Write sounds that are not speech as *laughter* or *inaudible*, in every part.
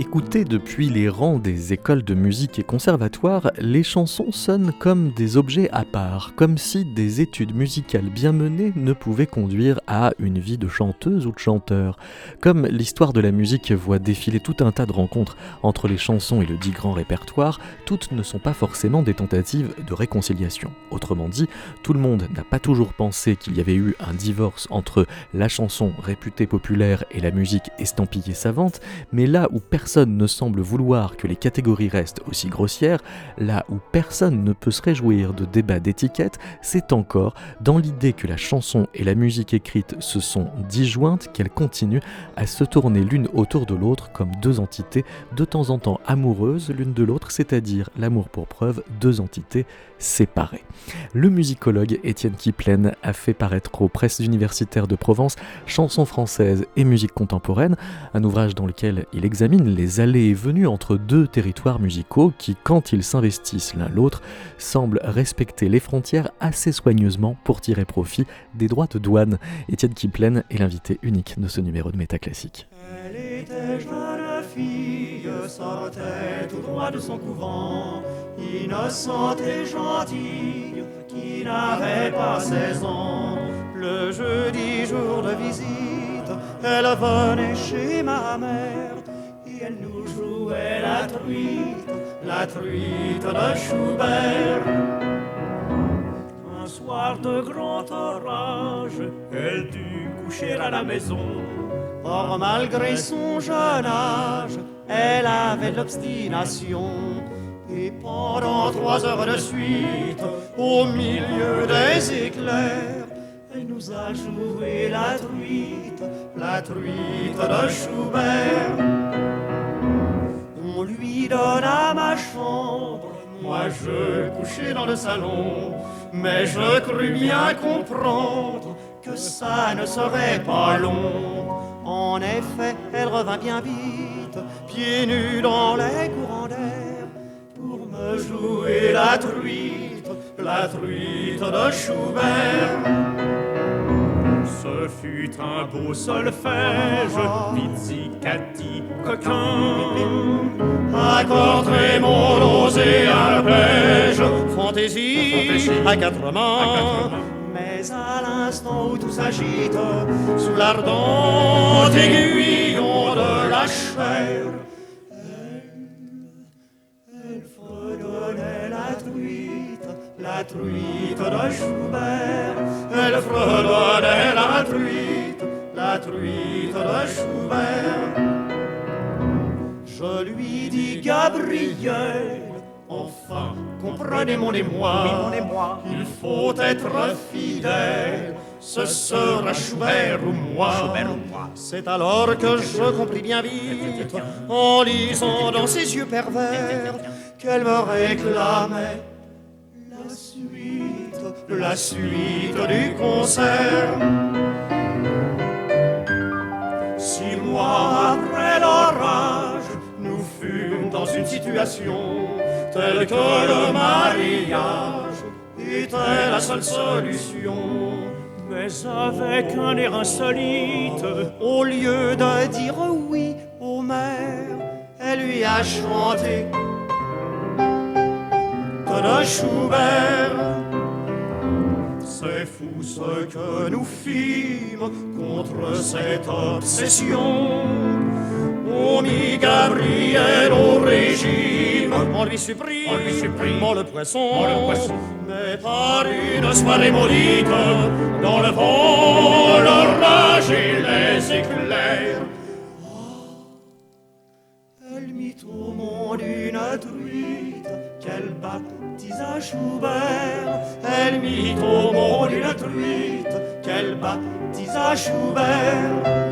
Écoutées depuis les rangs des écoles de musique et conservatoires, les chansons sonnent comme des objets à part, comme si des études musicales bien menées ne pouvaient conduire à une vie de chanteuse ou de chanteur. Comme l'histoire de la musique voit défiler tout un tas de rencontres entre les chansons et le dit grand répertoire, toutes ne sont pas forcément des tentatives de réconciliation. Autrement dit, tout le monde n'a pas toujours pensé qu'il y avait eu un divorce entre la chanson réputée populaire et la musique estampillée savante, mais là où personne personne ne semble vouloir que les catégories restent aussi grossières, là où personne ne peut se réjouir de débats d'étiquette, c'est encore dans l'idée que la chanson et la musique écrite se sont disjointes qu'elles continuent à se tourner l'une autour de l'autre comme deux entités de temps en temps amoureuses l'une de l'autre, c'est-à-dire l'amour pour preuve, deux entités séparées. Le musicologue Étienne Kiplen a fait paraître aux presses universitaires de Provence Chansons françaises et musique contemporaine, un ouvrage dans lequel il examine les allées et venues entre deux territoires musicaux qui, quand ils s'investissent l'un l'autre, semblent respecter les frontières assez soigneusement pour tirer profit des droits de douane. Étienne Kiplen est l'invité unique de ce numéro de Métaclassique. Elle était jeune fille, sortait tout droit de son couvent, innocente et gentille, qui n'avait pas 16 ans. Le jeudi jour de visite, elle venait chez ma mère elle nous jouait la truite, la truite de Schubert. Un soir de grand orage, elle dut coucher à la maison. Or, malgré son jeune âge, elle avait l'obstination. Et pendant trois heures de suite, au milieu des éclairs, elle nous a joué la truite, la truite de Schubert lui donna ma chambre. Moi je couchais dans le salon, mais je crus bien comprendre que ça ne serait pas long. En effet, elle revint bien vite, pieds nus dans les courants d'air, pour me jouer la truite, la truite de Schubert. Ce fut un beau solfège, pizzicati, coquin. Accord mon et arpège, fantaisie à quatre mains. Mais à l'instant où tout s'agite, sous l'ardent aiguillon de la chair, elle, fredonnait la truite, la truite de Schubert. Elle fredonnait la truite, la truite de Schubert. Je lui dis Gabriel, enfin, comprenez mon émoi, il faut être fidèle, ce sera Schubert ou moi. C'est alors que je compris bien vite, en lisant dans ses yeux pervers, qu'elle me réclamait. la suite, la suite du concert. Six mois après l'orage, dans une situation telle que le mariage était la seule solution. Mais avec un air insolite, au lieu de dire oui au maire, elle lui a chanté de Schubert. C'est fou ce que nous fîmes contre cette obsession on mit Gabriel au régime, on lui supprime, on lui supprime le, poisson, le poisson, mais par une soirée maudite, dans le vent, l'orage et les éclairs. Schubert. Elle mit au monde une truite qu'elle baptisa Schubert.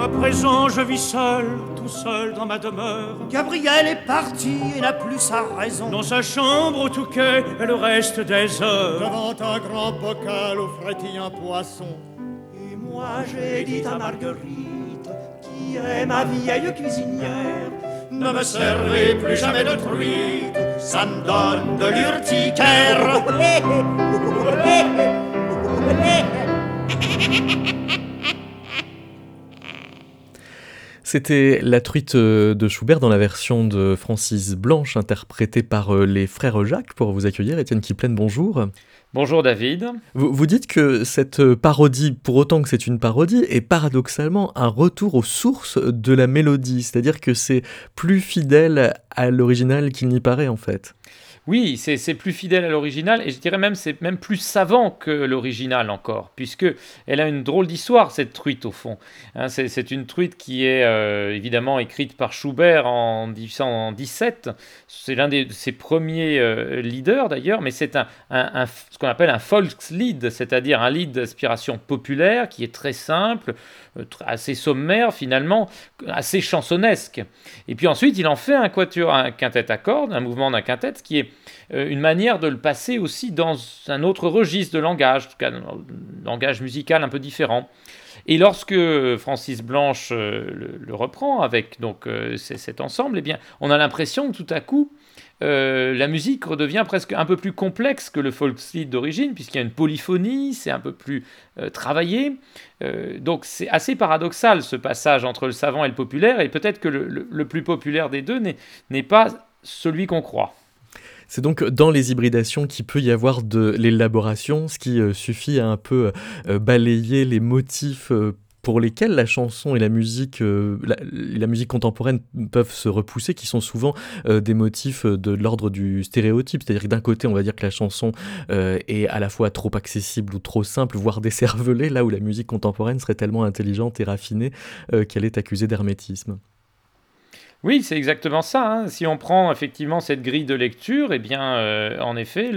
À présent, je vis seul, tout seul dans ma demeure. Gabriel est parti et n'a plus sa raison. Dans sa chambre au Touquet, et le reste des heures. Devant un grand bocal frétille un poisson. Et moi, j'ai dit à Marguerite, qui est ma vieille cuisinière, ne me servez plus jamais de truite. ça me donne de l'urticaire. C'était La truite de Schubert dans la version de Francis Blanche, interprétée par euh, les frères Jacques. Pour vous accueillir, Étienne Kiplen, bonjour. Bonjour David. Vous, vous, dites que cette parodie, pour autant que c'est une parodie, est paradoxalement un retour aux sources de la mélodie, c'est-à-dire que c'est plus fidèle à l'original qu'il n'y paraît en fait. Oui, c'est plus fidèle à l'original et je dirais même c'est même plus savant que l'original encore, puisque elle a une drôle d'histoire cette truite au fond. Hein, c'est une truite qui est euh, évidemment écrite par Schubert en 1817. C'est l'un de ses premiers euh, leaders d'ailleurs, mais c'est un, ce qu'on appelle un Volkslied, c'est-à-dire un lead d'inspiration populaire qui est très simple, euh, assez sommaire finalement, assez chansonnesque. Et puis ensuite, il en fait un quatuor, un quintet à cordes, un mouvement d'un quintet, qui est une manière de le passer aussi dans un autre registre de langage, en tout cas un langage musical un peu différent. Et lorsque Francis Blanche euh, le, reprend avec donc cet ensemble, eh bien, on a l'impression que tout à coup, euh, la musique redevient presque un peu plus complexe que le folkslied d'origine, puisqu'il y a une polyphonie, c'est un peu plus euh, travaillé. Euh, donc c'est assez paradoxal ce passage entre le savant et le populaire, et peut-être que le, plus populaire des deux n'est pas celui qu'on croit. C'est donc dans les hybridations qu'il peut y avoir de l'élaboration, ce qui suffit à un peu balayer les motifs pour lesquels la chanson et la musique, euh, contemporaine peuvent se repousser, qui sont souvent euh, des motifs de, l'ordre du stéréotype. C'est-à-dire que d'un côté, on va dire que la chanson euh, est à la fois trop accessible ou trop simple, voire décervelée, là où la musique contemporaine serait tellement intelligente et raffinée qu'elle est accusée d'hermétisme. Oui, c'est exactement ça. Hein. Si on prend effectivement cette grille de lecture, eh bien, euh, en effet,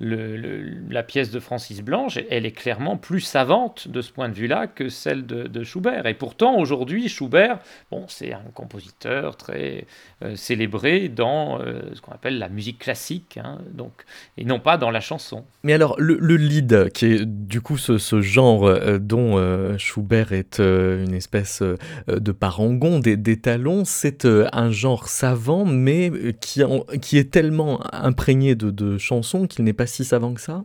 la pièce de Francis Blanche, elle est clairement plus savante de ce point de vue-là que celle de, Schubert. Et pourtant, aujourd'hui, Schubert, bon, c'est un compositeur très euh, célébré dans euh, ce qu'on appelle la musique classique, hein, donc, et non pas dans la chanson. Mais alors, le, lead, qui est du coup ce, genre dont Schubert est une espèce de parangon, des, des talons, c'est un genre savant, mais euh, qui, qui est tellement imprégné de, de chansons qu'il n'est pas si savant que ça?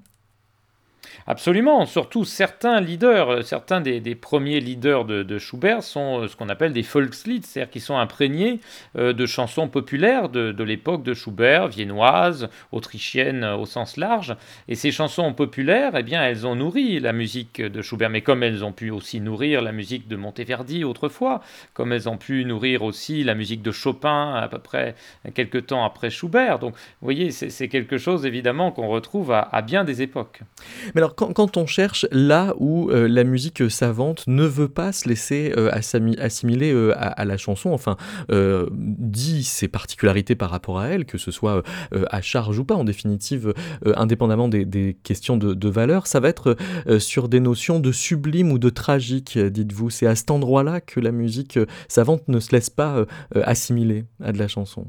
Absolument, surtout certains leaders, euh, certains des, premiers leaders de, Schubert sont euh, ce qu'on appelle des Volkslied, c'est-à-dire qui sont imprégnés euh, de chansons populaires de, l'époque de Schubert, viennoises, autrichiennes au sens large. Et ces chansons populaires, eh bien, elles ont nourri la musique de Schubert, mais comme elles ont pu aussi nourrir la musique de Monteverdi autrefois, comme elles ont pu nourrir aussi la musique de Chopin à peu près quelques temps après Schubert. Donc, vous voyez, c'est quelque chose évidemment qu'on retrouve à, à bien des époques. Mais alors, quand, on cherche là où euh, la musique savante ne veut pas se laisser euh, assimiler euh, à, la chanson, enfin, dit ses particularités par rapport à elle, que ce soit à charge ou pas, en définitive, indépendamment des, questions de, de, valeur, ça va être sur des notions de sublime ou de tragique, dites-vous. C'est à cet endroit-là que la musique savante ne se laisse pas assimiler à de la chanson.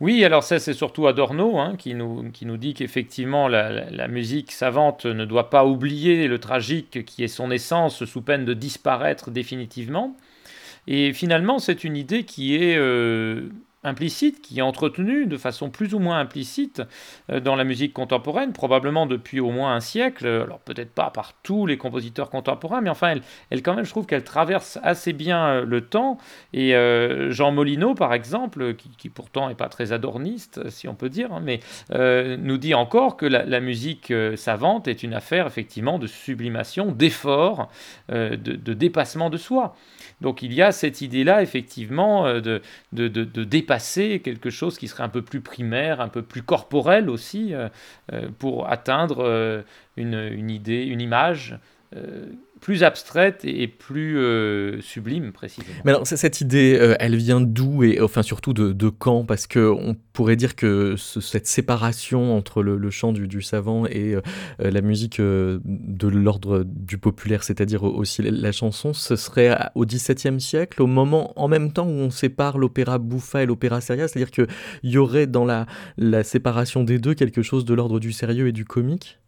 Oui, alors ça c'est surtout Adorno hein, qui, nous, dit qu'effectivement la, la, musique savante ne doit pas oublier le tragique qui est son essence sous peine de disparaître définitivement. Et finalement c'est une idée qui est euh, implicite, qui est entretenu de façon plus ou moins implicite euh, dans la musique contemporaine, probablement depuis au moins un siècle, alors peut-être pas par tous les compositeurs contemporains, mais enfin, elle, elle quand même, je trouve qu'elle traverse assez bien euh, le temps, et euh, Jean Molineau, par exemple, qui, pourtant n'est pas très adorniste, si on peut dire, hein, mais nous dit encore que la, musique savante est une affaire, effectivement, de sublimation, d'effort, de, de dépassement de soi. Donc il y a cette idée-là, effectivement, euh, de, dépasser quelque chose qui serait un peu plus primaire, un peu plus corporel aussi, euh, euh, pour atteindre une idée, une image plus abstraite et plus euh, sublime précisément. Mais alors cette idée, euh, elle vient d'où et enfin surtout de, quand? Parce que on pourrait dire que cette séparation entre le, chant du, savant et euh, la musique de l'ordre du populaire, c'est-à-dire aussi la, chanson, ce serait au XVIIe siècle, au moment en même temps où on sépare l'opéra bouffa et l'opéra seria, c'est-à-dire qu'il y aurait dans la séparation des deux quelque chose de l'ordre du sérieux et du comique?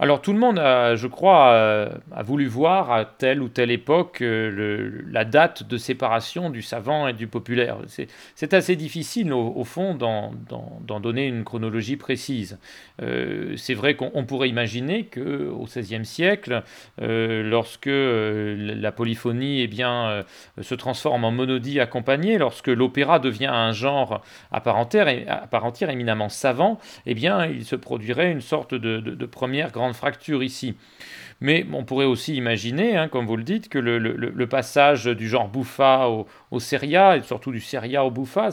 Alors tout le monde, je crois, a, voulu voir à telle ou telle époque euh, la date de séparation du savant et du populaire. C'est assez difficile au, fond d'en donner une chronologie précise. Euh, c'est vrai qu'on pourrait imaginer qu'au XVIe siècle, euh, lorsque la polyphonie eh bien, se transforme en monodie accompagnée, lorsque l'opéra devient un genre à part entière, éminemment savant, eh bien, il se produirait une sorte de première grande fracture ici. Mais on pourrait aussi imaginer, hein, comme vous le dites, que le, passage du genre bouffa au, au, seria, et surtout du seria au bouffa,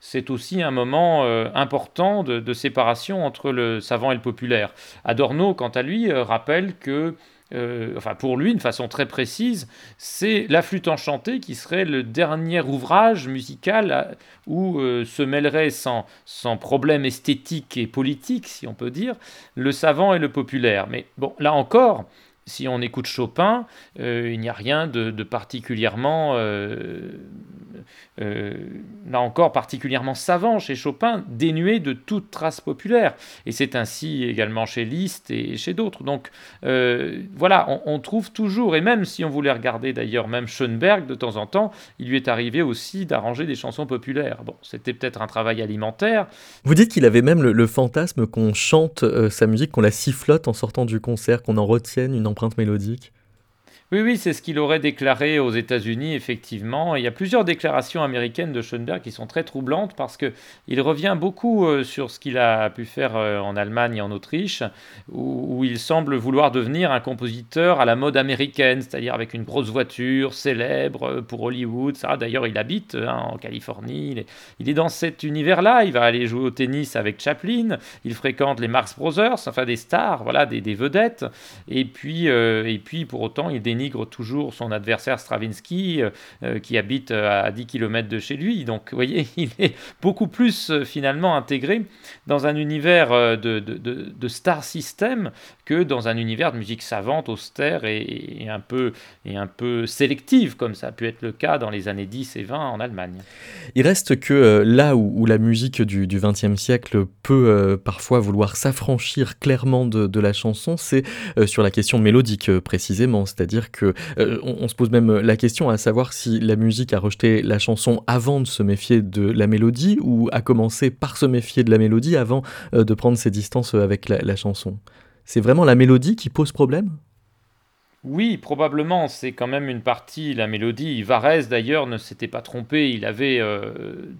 c'est aussi un moment euh, important de, séparation entre le savant et le populaire. Adorno, quant à lui, euh, rappelle que euh, enfin pour lui, une façon très précise, c'est La Flûte enchantée qui serait le dernier ouvrage musical où euh, se mêlerait sans, sans problème esthétique et politique, si on peut dire, le savant et le populaire. Mais bon, là encore, si on écoute Chopin, il n'y a rien de, particulièrement euh, là encore particulièrement savant chez Chopin, dénué de toute trace populaire. Et c'est ainsi également chez Liszt et chez d'autres. Donc euh, voilà, on, trouve toujours, et même si on voulait regarder d'ailleurs même Schoenberg de temps en temps, il lui est arrivé aussi d'arranger des chansons populaires. Bon, c'était peut-être un travail alimentaire. Vous dites qu'il avait même le, fantasme qu'on chante euh, sa musique, qu'on la sifflote en sortant du concert, qu'on en retienne une empreinte mélodique oui, oui, c'est ce qu'il aurait déclaré aux États-Unis, effectivement. il y a plusieurs déclarations américaines de Schoenberg qui sont très troublantes parce qu'il revient beaucoup euh, sur ce qu'il a pu faire euh, en Allemagne et en Autriche, où, il semble vouloir devenir un compositeur à la mode américaine, c'est-à-dire avec une grosse voiture, célèbre euh, pour Hollywood. Ça, d'ailleurs, il habite hein, en Californie. Il est, dans cet univers-là. Il va aller jouer au tennis avec Chaplin. Il fréquente les Marx Brothers, enfin des stars, voilà, des, vedettes. Et puis, et puis, pour autant, il dénigre toujours son adversaire Stravinsky, euh, euh, qui habite euh, à 10 km de chez lui. Donc, vous voyez, *laughs* il est beaucoup plus finalement intégré dans un univers de, de, star system que dans un univers de musique savante, austère et, un peu, et un peu sélective, comme ça a pu être le cas dans les années 10 et 20 en Allemagne. Il reste que là où, la musique du XXe siècle peut parfois vouloir s'affranchir clairement de, la chanson, c'est sur la question mélodique précisément, c'est-à-dire euh, on, se pose même la question à savoir si la musique a rejeté la chanson avant de se méfier de la mélodie ou a commencé par se méfier de la mélodie avant euh, de prendre ses distances avec la chanson. C'est vraiment la mélodie qui pose problème? Oui, probablement, c'est quand même une partie, la mélodie. Varese, d'ailleurs, ne s'était pas trompé. Il avait euh,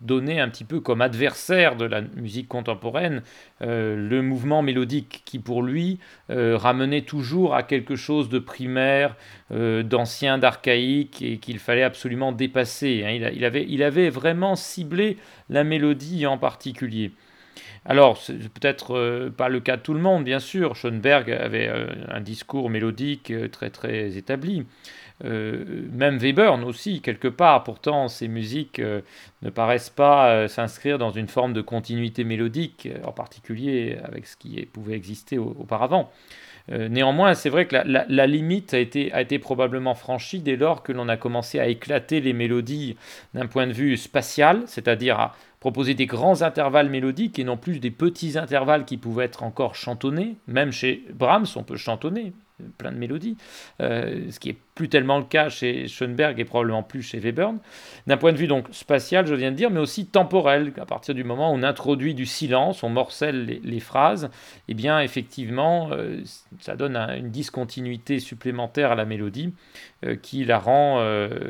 donné un petit peu comme adversaire de la musique contemporaine euh, le mouvement mélodique qui, pour lui, euh, ramenait toujours à quelque chose de primaire, d'ancien, d'archaïque, et qu'il fallait absolument dépasser. Hein. il, avait, il avait vraiment ciblé la mélodie en particulier. Alors, c'est peut-être euh, pas le cas de tout le monde, bien sûr. Schoenberg avait euh, un discours mélodique euh, très très établi. même Webern aussi, quelque part. Pourtant, ses musiques ne paraissent pas s'inscrire dans une forme de continuité mélodique, en particulier avec ce qui pouvait exister auparavant. néanmoins, c'est vrai que la, limite a été, a été probablement franchie dès lors que l'on a commencé à éclater les mélodies d'un point de vue spatial, c'est-à-dire à proposer des grands intervalles mélodiques et non plus des petits intervalles qui pouvaient être encore chantonnés. Même chez Brahms, on peut chantonner plein de mélodies, euh, ce qui est plus tellement le cas chez Schoenberg et probablement plus chez Webern. D'un point de vue donc spatial, je viens de dire, mais aussi temporel, à partir du moment où on introduit du silence, on morcelle les, phrases, eh bien effectivement, euh, ça donne une discontinuité supplémentaire à la mélodie euh, qui la rend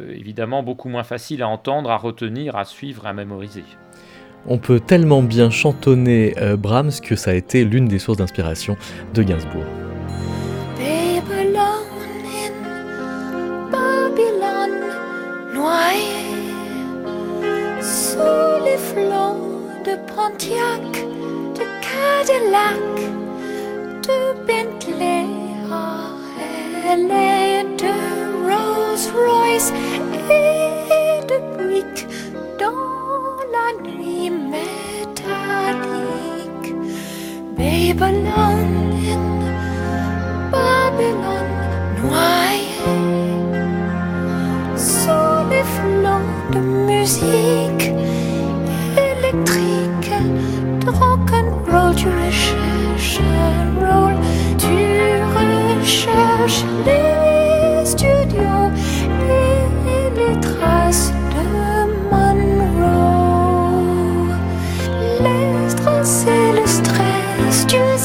évidemment beaucoup moins facile à entendre, à retenir, à suivre, à mémoriser. On peut tellement bien chantonner euh, Brahms que ça a été l'une des sources d'inspiration de Gainsbourg. Nuit métallique. Babylon in Babylon noyé sous les flots de musique électrique, de rock'n'roll, du recherche roll, du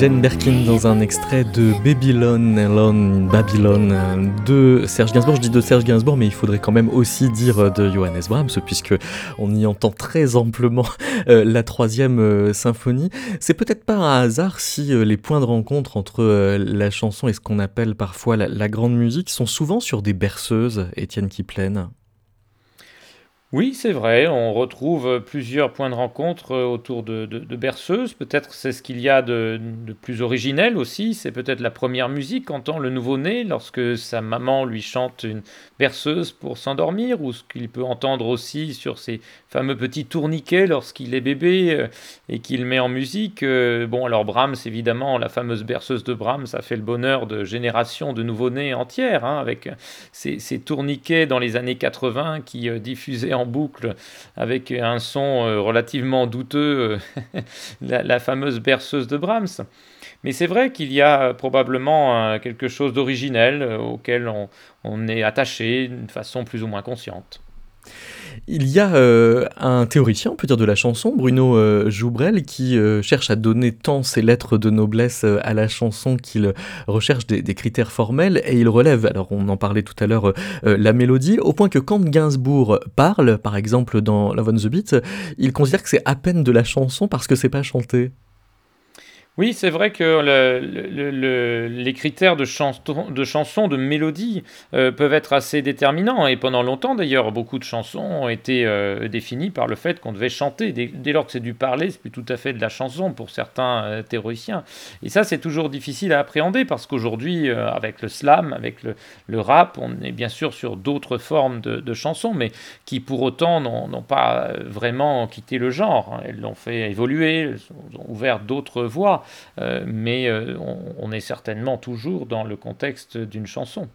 Jane Birkin dans un extrait de Babylon, Babylon de Serge Gainsbourg. Je dis de Serge Gainsbourg, mais il faudrait quand même aussi dire de Johannes Brahms, puisque on y entend très amplement euh, la troisième euh, symphonie. C'est peut-être pas un hasard si euh, les points de rencontre entre la chanson et ce qu'on appelle parfois la, la, grande musique sont souvent sur des berceuses, Étienne Kiplen. Oui, c'est vrai, on retrouve plusieurs points de rencontre euh, autour de, berceuses. Peut-être c'est ce qu'il y a de, plus originel aussi. C'est peut-être la première musique qu'entend le nouveau-né lorsque sa maman lui chante une berceuse pour s'endormir, ou ce qu'il peut entendre aussi sur ses fameux petits tourniquets lorsqu'il est bébé euh, et qu'il met en musique. Euh, bon, alors Brahms, évidemment, la fameuse berceuse de Brahms, ça fait le bonheur de générations de nouveau-nés entières, hein, avec ces, tourniquets dans les années 80 qui diffusaient en boucle avec un son euh, relativement douteux, euh, *laughs* la, fameuse berceuse de Brahms. Mais c'est vrai qu'il y a probablement quelque chose d'originel euh, auquel on est attaché d'une façon plus ou moins consciente. Il y a euh, un théoricien, on peut dire, de la chanson, Bruno euh, Joubrel, qui euh, cherche à donner tant ses lettres de noblesse à la chanson qu'il recherche des, critères formels, et il relève, alors on en parlait tout à l'heure, la mélodie, au point que quand Gainsbourg parle, par exemple dans Love on the Beat, il considère que c'est à peine de la chanson parce que c'est pas chanté. Oui, c'est vrai que les critères de, de chansons, de mélodie euh, peuvent être assez déterminants. Et pendant longtemps, d'ailleurs, beaucoup de chansons ont été euh, définies par le fait qu'on devait chanter. Dès, lors que c'est du parler, c'est plus tout à fait de la chanson pour certains euh, théoriciens. Et ça, c'est toujours difficile à appréhender parce qu'aujourd'hui, avec le slam, avec le, rap, on est bien sûr sur d'autres formes de, chansons, mais qui pour autant n'ont pas vraiment quitté le genre. Elles l'ont fait évoluer, elles ont ouvert d'autres voies. Euh, mais euh, on, est certainement toujours dans le contexte d'une chanson.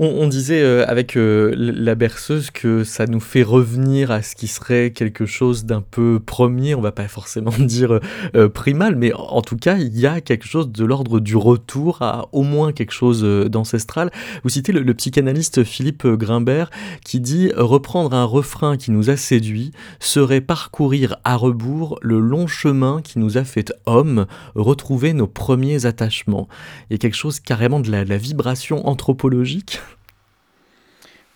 On, disait euh, avec euh, la berceuse que ça nous fait revenir à ce qui serait quelque chose d'un peu premier, on va pas forcément *laughs* dire euh, primal, mais en tout cas, il y a quelque chose de l'ordre du retour à au moins quelque chose d'ancestral. Vous citez le, psychanalyste Philippe Grimbert qui dit reprendre un refrain qui nous a séduit serait parcourir à rebours le long chemin qui nous a fait homme, retrouver nos premiers attachements. Il y a quelque chose carrément de la vibration anthropologique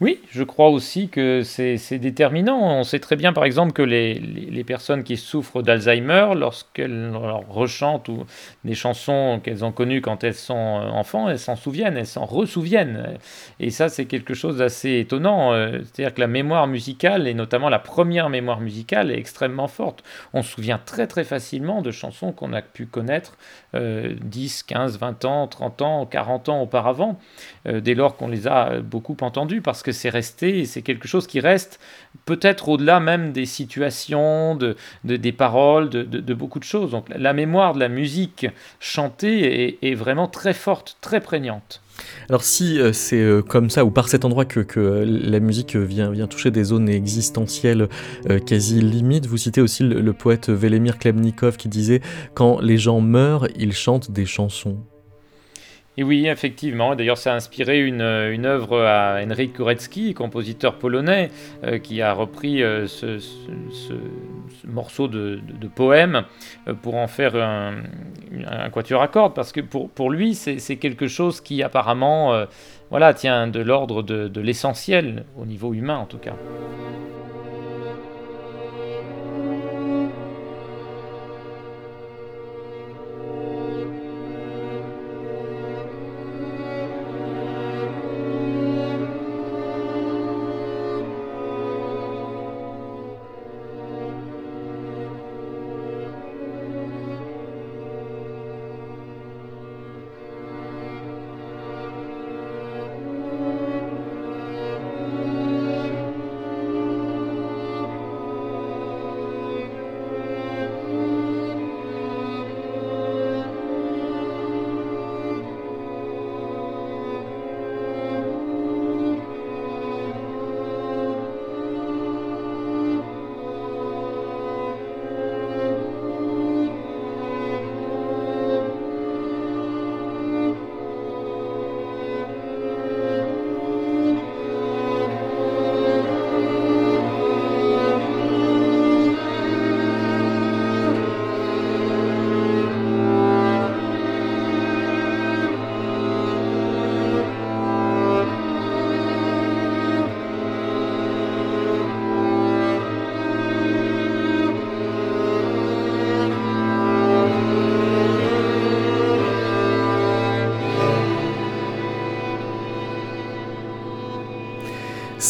oui, je crois aussi que c'est déterminant. On sait très bien, par exemple, que les, personnes qui souffrent d'Alzheimer, lorsqu'elles rechantent ou des chansons qu'elles ont connues quand elles sont euh, enfants, elles s'en souviennent, elles s'en ressouviennent. Et ça, c'est quelque chose d'assez étonnant. euh, C'est-à-dire que la mémoire musicale, et notamment la première mémoire musicale, est extrêmement forte. On se souvient très très facilement de chansons qu'on a pu connaître euh, 10, 15, 20 ans, 30 ans, 40 ans auparavant, dès lors qu'on les a beaucoup entendues, parce que que c'est resté c'est quelque chose qui reste peut-être au-delà même des situations, de, des paroles, de, beaucoup de choses. Donc la mémoire de la musique chantée est, vraiment très forte, très prégnante. Alors si euh, c'est euh, comme ça ou par cet endroit que, la musique vient, vient, toucher des zones existentielles euh, quasi limites, vous citez aussi le, le poète Velemir Klemnikov qui disait « Quand les gens meurent, ils chantent des chansons ». Et oui, effectivement. D'ailleurs, ça a inspiré une, une œuvre à Henryk Górecki, compositeur polonais, euh, qui a repris euh, ce, morceau de, poème euh, pour en faire un, un, quatuor à cordes, parce que pour, pour lui, c'est quelque chose qui apparemment voilà, tient de l'ordre de, de l'essentiel, au niveau humain en tout cas.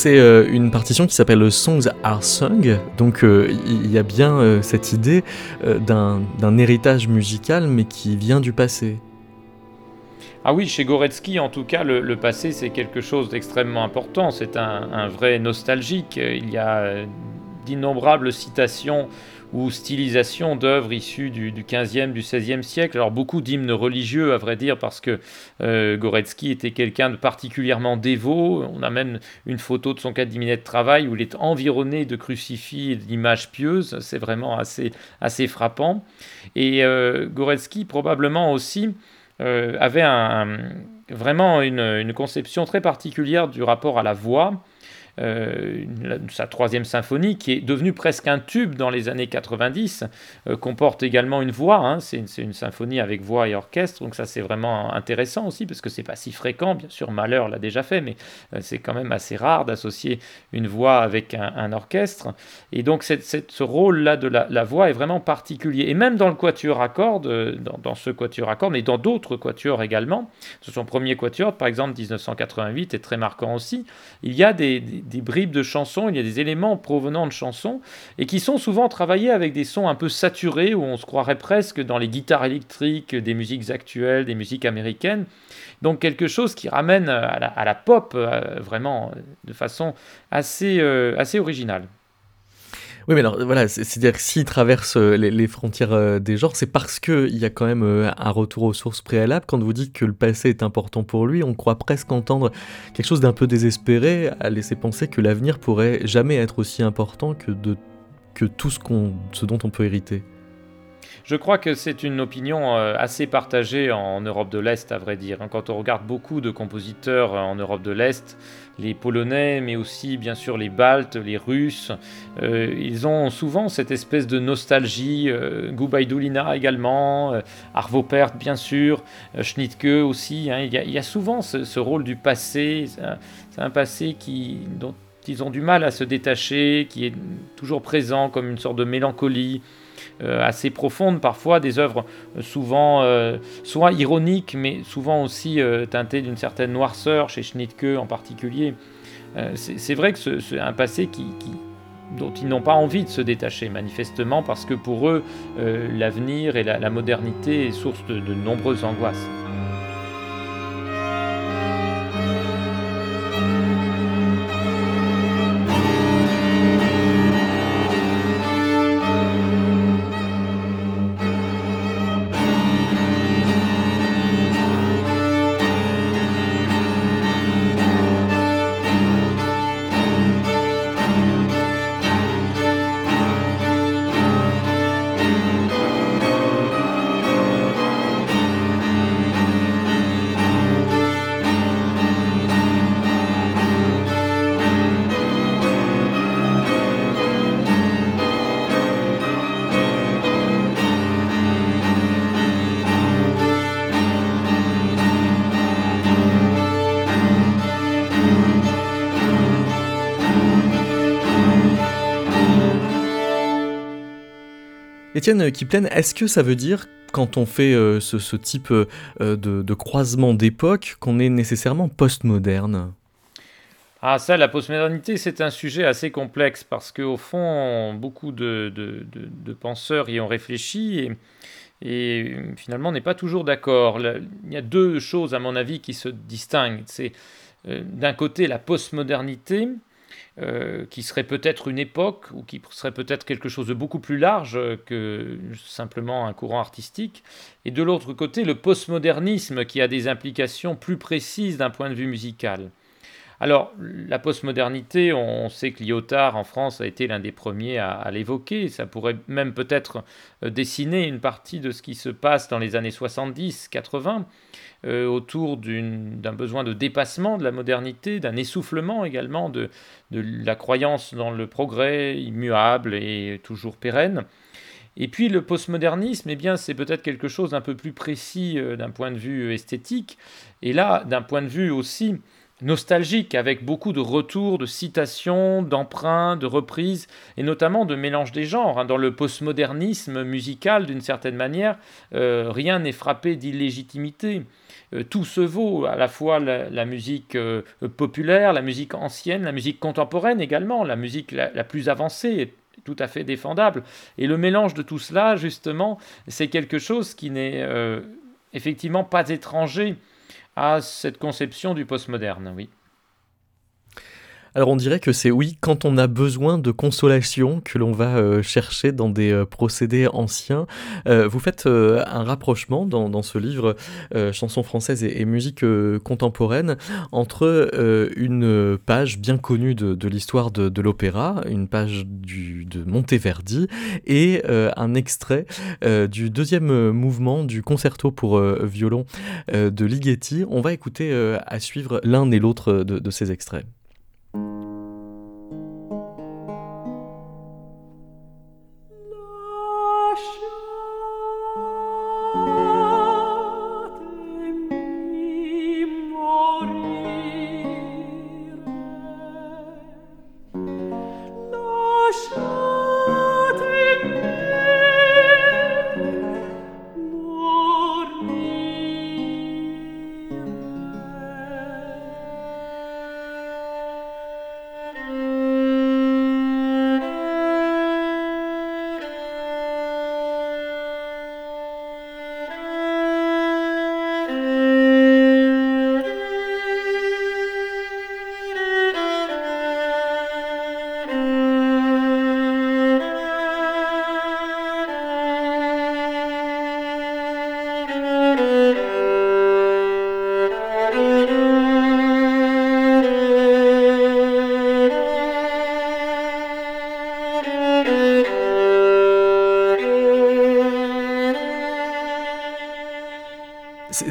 C'est euh, une partition qui s'appelle Songs Are Sung, donc euh, il y a bien euh, cette idée d'un héritage musical mais qui vient du passé. Ah oui, chez Goretzky, en tout cas, le, passé, c'est quelque chose d'extrêmement important. C'est un, un, vrai nostalgique. Il y a d'innombrables citations ou stylisation d'œuvres issues du, du, 15e, du 16e siècle. Alors beaucoup d'hymnes religieux, à vrai dire, parce que euh, Goretzky était quelqu'un de particulièrement dévot. On a même une photo de son cabinet de travail où il est environné de crucifix et d'images pieuses. C'est vraiment assez, assez frappant. Et euh, Goretzky, probablement aussi, euh, avait vraiment une, conception très particulière du rapport à la voix. Euh, sa troisième symphonie, qui est devenue presque un tube dans les années 90, euh, comporte également une voix. Hein. c'est une, symphonie avec voix et orchestre, donc ça c'est vraiment intéressant aussi parce que c'est pas si fréquent. Bien sûr, Malheur l'a déjà fait, mais euh, c'est quand même assez rare d'associer une voix avec un, orchestre. Et donc ce rôle-là de la, voix est vraiment particulier. Et même dans le quatuor à cordes, dans, ce quatuor à cordes, mais dans d'autres quatuors également, son premier quatuor, par exemple 1988, est très marquant aussi. Il y a des bribes de chansons, il y a des éléments provenant de chansons, et qui sont souvent travaillés avec des sons un peu saturés, où on se croirait presque dans les guitares électriques des musiques actuelles, des musiques américaines. Donc quelque chose qui ramène à la, pop euh, vraiment de façon assez, euh, assez originale. Oui, mais alors voilà, c'est-à-dire que s'il traverse euh, les, frontières euh, des genres, c'est parce qu'il y a quand même euh, un retour aux sources préalables. Quand vous dites que le passé est important pour lui, on croit presque entendre quelque chose d'un peu désespéré, à laisser penser que l'avenir pourrait jamais être aussi important que, que tout ce dont on peut hériter. Je crois que c'est une opinion assez partagée en Europe de l'Est, à vrai dire. Quand on regarde beaucoup de compositeurs en Europe de l'Est, les Polonais, mais aussi bien sûr les Baltes, les Russes. Euh, ils ont souvent cette espèce de nostalgie. Euh, Gubaidulina également, euh, Arvo Pärt bien sûr, euh, Schnittke aussi. Hein. Il, y a, souvent ce, rôle du passé. C'est un, passé dont ils ont du mal à se détacher, qui est toujours présent comme une sorte de mélancolie. Euh, assez profondes, parfois des œuvres euh, souvent euh, soit ironiques, mais souvent aussi teintées d'une certaine noirceur, chez Schnittke en particulier. c'est vrai que c'est un passé qui, dont ils n'ont pas envie de se détacher, manifestement, parce que pour eux, l'avenir et la, modernité est source de nombreuses angoisses. Étienne Kiplen, est-ce que ça veut dire quand on fait ce, type de, de croisement d'époque qu'on est nécessairement postmoderne? Ah ça, la postmodernité, c'est un sujet assez complexe parce qu'au fond, beaucoup de, penseurs y ont réfléchi et, finalement on n'est pas toujours d'accord. Il y a deux choses, à mon avis, qui se distinguent. C'est euh, d'un côté la postmodernité, euh, qui serait peut-être une époque ou qui serait peut-être quelque chose de beaucoup plus large que simplement un courant artistique, et de l'autre côté le postmodernisme qui a des implications plus précises d'un point de vue musical. Alors, la postmodernité, on sait que Lyotard en France a été l'un des premiers à, l'évoquer. Ça pourrait même peut-être euh, dessiner une partie de ce qui se passe dans les années 70-80 euh, autour d'un besoin de dépassement de la modernité, d'un essoufflement également de, la croyance dans le progrès immuable et toujours pérenne. Et puis le postmodernisme, eh bien, c'est peut-être quelque chose d'un peu plus précis euh, d'un point de vue esthétique, et là, d'un point de vue aussi nostalgique, avec beaucoup de retours, de citations, d'emprunts, de reprises, et notamment de mélange des genres. Hein. Dans le postmodernisme musical, d'une certaine manière, euh, rien n'est frappé d'illégitimité. Euh, tout se vaut, à la fois la, musique euh, populaire, la musique ancienne, la musique contemporaine également, la musique la, la plus avancée tout à fait défendable. Et le mélange de tout cela, justement, c'est quelque chose qui n'est effectivement pas étranger à cette conception du postmoderne, oui. Alors on dirait que c'est oui quand on a besoin de consolation que l'on va euh, chercher dans des euh, procédés anciens. Euh, vous faites un rapprochement dans, ce livre Chansons françaises et, musique contemporaine entre une page bien connue de, l'histoire de, l'opéra, une page de Monteverdi et un extrait du deuxième mouvement du concerto pour violon de Ligeti. On va écouter à suivre l'un et l'autre de ces extraits.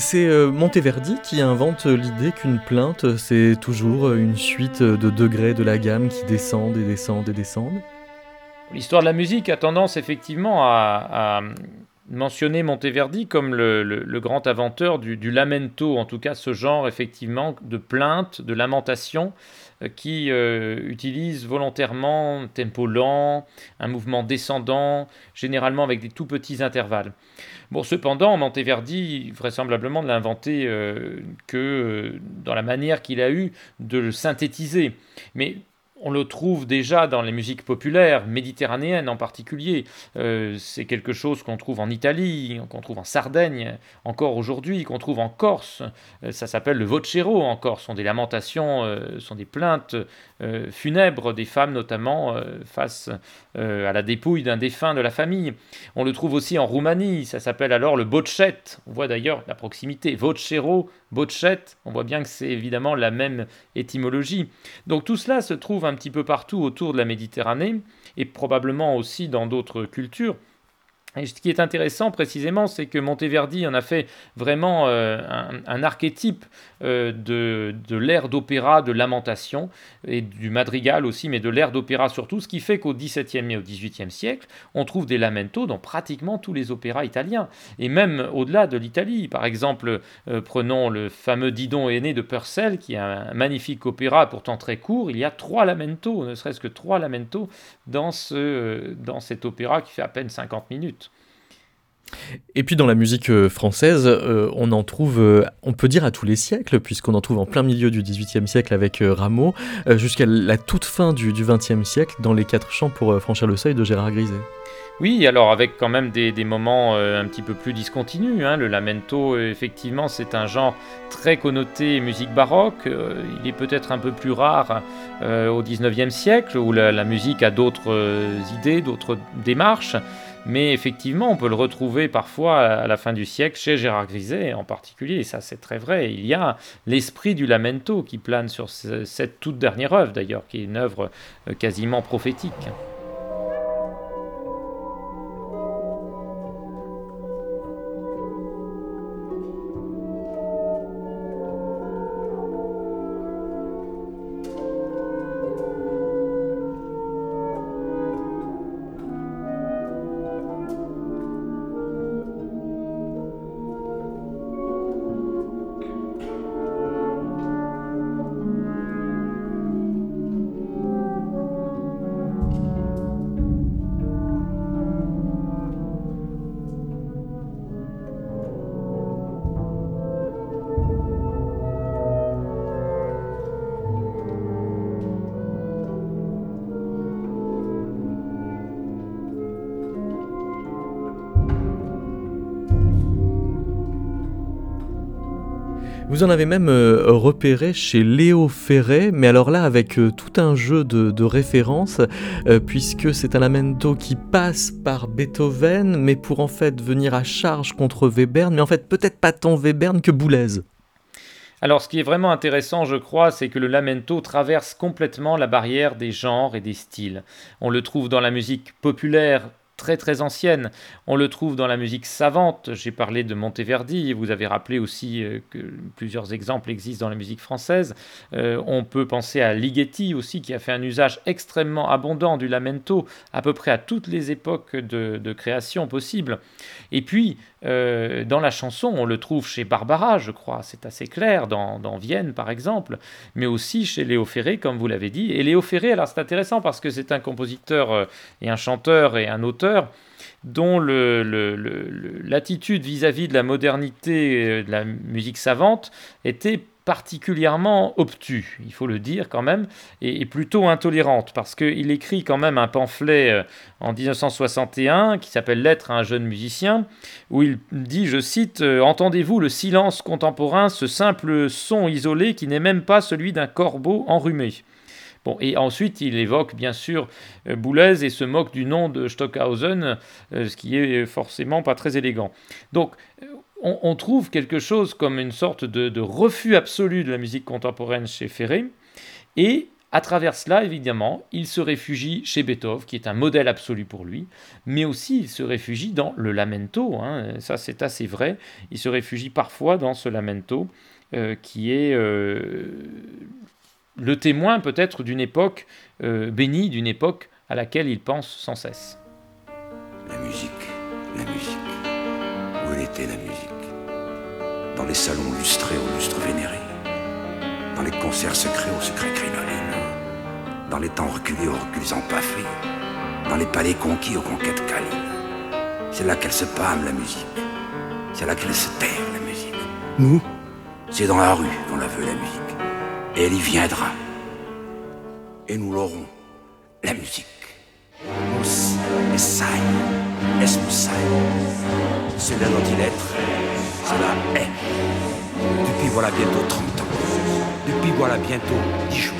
C'est euh, Monteverdi qui invente l'idée qu'une plainte, c'est toujours une suite de degrés de la gamme qui descendent et descendent et descendent. L'histoire de la musique a tendance effectivement à, mentionner Monteverdi comme le, grand inventeur du, lamento, en tout cas ce genre effectivement de plainte, de lamentation, qui euh, utilise volontairement un tempo lent, un mouvement descendant, généralement avec des tout petits intervalles. Bon, cependant, Monteverdi, vraisemblablement, ne l'a inventé euh, que dans la manière qu'il a eu de le synthétiser. Mais on le trouve déjà dans les musiques populaires, méditerranéennes en particulier. Euh, c'est quelque chose qu'on trouve en Italie, qu'on trouve en Sardaigne, encore aujourd'hui, qu'on trouve en Corse. Euh, ça s'appelle le vocero en Corse. Ce sont des lamentations, euh, sont des plaintes funèbres des femmes, notamment face à la dépouille d'un défunt de la famille. On le trouve aussi en Roumanie. Ça s'appelle alors le bochet. On voit d'ailleurs la proximité. Vocero, bochet. On voit bien que c'est évidemment la même étymologie. Donc tout cela se trouve un petit peu partout autour de la Méditerranée et probablement aussi dans d'autres cultures. Et ce qui est intéressant précisément, c'est que Monteverdi en a fait vraiment euh, un, archétype euh, de, de l'ère d'opéra, de lamentation, et du madrigal aussi, mais de l'ère d'opéra surtout, ce qui fait qu'au XVIIe et au XVIIIe siècle, on trouve des lamentos dans pratiquement tous les opéras italiens, et même au-delà de l'Italie. Par exemple, euh, prenons le fameux Didon aîné de Purcell, qui est un magnifique opéra pourtant très court, il y a trois lamentos, ne serait-ce que trois lamentos dans, ce, dans cet opéra qui fait à peine 50 minutes. Et puis dans la musique euh, française, euh, on en trouve, euh, on peut dire à tous les siècles, puisqu'on en trouve en plein milieu du XVIIIe siècle avec Rameau, jusqu'à la toute fin du XXe siècle dans les quatre chants pour franchir le seuil de Gérard Griset. Oui, alors avec quand même des, moments un petit peu plus discontinus. Hein. Le lamento, effectivement, c'est un genre très connoté musique baroque. il est peut-être un peu plus rare au XIXe siècle, où la musique a d'autres idées, d'autres démarches. Mais effectivement, on peut le retrouver parfois à la fin du siècle chez Gérard Griset en particulier, et ça c'est très vrai. Il y a l'esprit du lamento qui plane sur cette toute dernière œuvre d'ailleurs, qui est une œuvre euh, quasiment prophétique. Vous en avez même euh, repéré chez Léo Ferré, mais alors là avec euh, tout un jeu de, références, euh, puisque c'est un lamento qui passe par Beethoven, mais pour en fait venir à charge contre Webern, mais en fait peut-être pas tant Webern que Boulez. Alors, ce qui est vraiment intéressant, je crois, c'est que le lamento traverse complètement la barrière des genres et des styles. On le trouve dans la musique populaire très très ancienne. On le trouve dans la musique savante. J'ai parlé de Monteverdi. Vous avez rappelé aussi euh, que plusieurs exemples existent dans la musique française. Euh, on peut penser à Ligeti aussi, qui a fait un usage extrêmement abondant du lamento à peu près à toutes les époques de, création possibles. Et puis, euh, dans la chanson, on le trouve chez Barbara, je crois, c'est assez clair, dans, dans, Vienne par exemple, mais aussi chez Léo Ferré, comme vous l'avez dit. Et Léo Ferré, alors c'est intéressant parce que c'est un compositeur et un chanteur et un auteur dont l'attitude vis-à-vis de la modernité euh, de la musique savante était particulièrement obtus, il faut le dire quand même, et, plutôt intolérante, parce qu'il écrit quand même un pamphlet euh, en 1961 qui s'appelle Lettre à un jeune musicien, où il dit, je cite, euh, Entendez-vous le silence contemporain, ce simple son isolé qui n'est même pas celui d'un corbeau enrhumé Bon, et ensuite, il évoque bien sûr euh, Boulez et se moque du nom de Stockhausen, euh, ce qui est forcément pas très élégant. Donc, euh, on, trouve quelque chose comme une sorte de, refus absolu de la musique contemporaine chez Ferré, et à travers cela, évidemment, il se réfugie chez Beethoven, qui est un modèle absolu pour lui, mais aussi il se réfugie dans le lamento, hein, ça c'est assez vrai, il se réfugie parfois dans ce lamento, qui est le témoin peut-être d'une époque euh, bénie, d'une époque à laquelle il pense sans cesse. La musique, la musique. Où elle était la musique? Dans les salons lustrés aux lustres vénérés, dans les concerts secrets aux secrets crinolines, dans les temps reculés aux reculs empaffés, dans les palais conquis aux conquêtes câlines. C'est là qu'elle se pâme la musique. C'est là qu'elle se terre la musique. Nous, c'est dans la rue qu'on la veut la musique elle y viendra. Et nous l'aurons, la musique. Mus Messiah, es C'est là dont il est, cela est. Depuis voilà bientôt 30 ans. Depuis voilà bientôt 10 jours.